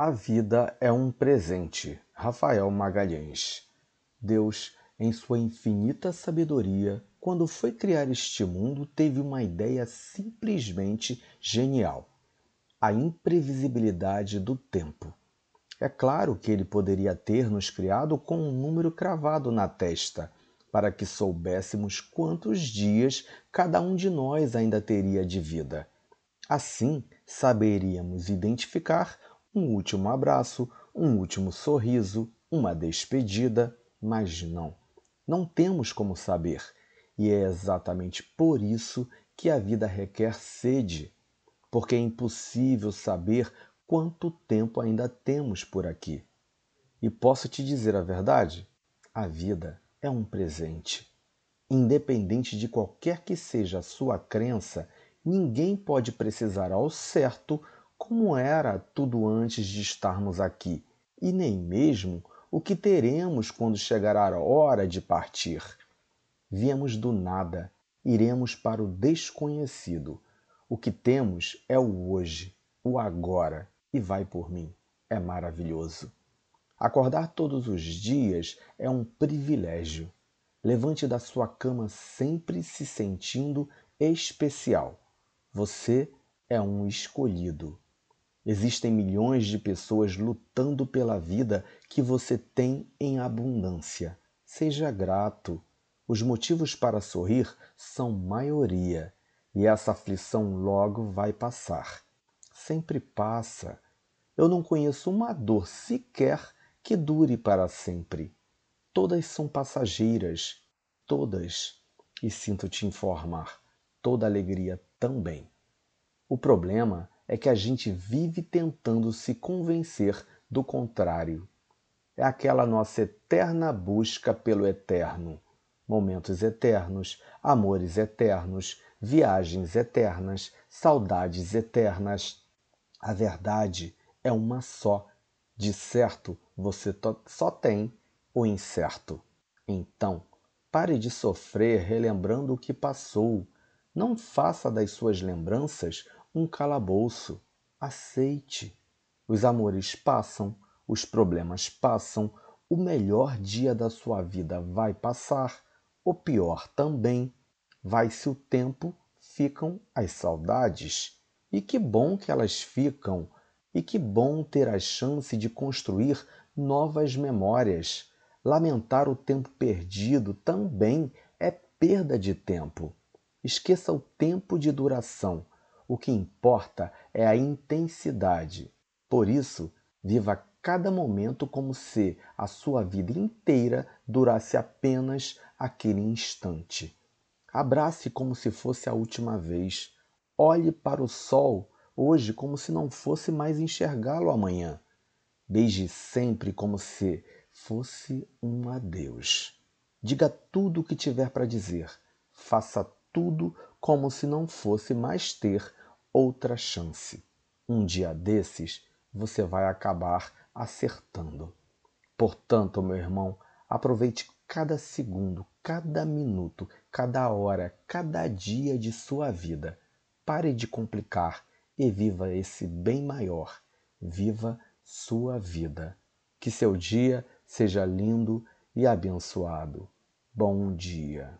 A vida é um presente. Rafael Magalhães. Deus, em sua infinita sabedoria, quando foi criar este mundo, teve uma ideia simplesmente genial: a imprevisibilidade do tempo. É claro que ele poderia ter nos criado com um número cravado na testa, para que soubéssemos quantos dias cada um de nós ainda teria de vida. Assim, saberíamos identificar um último abraço, um último sorriso, uma despedida, mas não. Não temos como saber, e é exatamente por isso que a vida requer sede, porque é impossível saber quanto tempo ainda temos por aqui. E posso te dizer a verdade? A vida é um presente. Independente de qualquer que seja a sua crença, ninguém pode precisar ao certo como era tudo antes de estarmos aqui, e nem mesmo o que teremos quando chegar a hora de partir. Viemos do nada, iremos para o desconhecido. O que temos é o hoje, o agora, e vai por mim. É maravilhoso. Acordar todos os dias é um privilégio. Levante da sua cama sempre se sentindo especial. Você é um escolhido. Existem milhões de pessoas lutando pela vida que você tem em abundância. Seja grato. Os motivos para sorrir são maioria, e essa aflição logo vai passar. Sempre passa. Eu não conheço uma dor sequer que dure para sempre. Todas são passageiras, todas, e sinto te informar, toda alegria também. O problema é que a gente vive tentando se convencer do contrário. É aquela nossa eterna busca pelo eterno. Momentos eternos, amores eternos, viagens eternas, saudades eternas. A verdade é uma só. De certo, você só tem o incerto. Então, pare de sofrer relembrando o que passou. Não faça das suas lembranças um calabouço. Aceite. Os amores passam, os problemas passam, o melhor dia da sua vida vai passar, o pior também. Vai-se o tempo, ficam as saudades. E que bom que elas ficam, e que bom ter a chance de construir novas memórias. Lamentar o tempo perdido também é perda de tempo. Esqueça o tempo de duração o que importa é a intensidade. Por isso, viva cada momento como se a sua vida inteira durasse apenas aquele instante. Abrace como se fosse a última vez. Olhe para o sol hoje como se não fosse mais enxergá-lo amanhã. Beije sempre como se fosse um adeus. Diga tudo o que tiver para dizer. Faça tudo como se não fosse mais ter outra chance. Um dia desses você vai acabar acertando. Portanto, meu irmão, aproveite cada segundo, cada minuto, cada hora, cada dia de sua vida. Pare de complicar e viva esse bem maior. Viva sua vida. Que seu dia seja lindo e abençoado. Bom dia.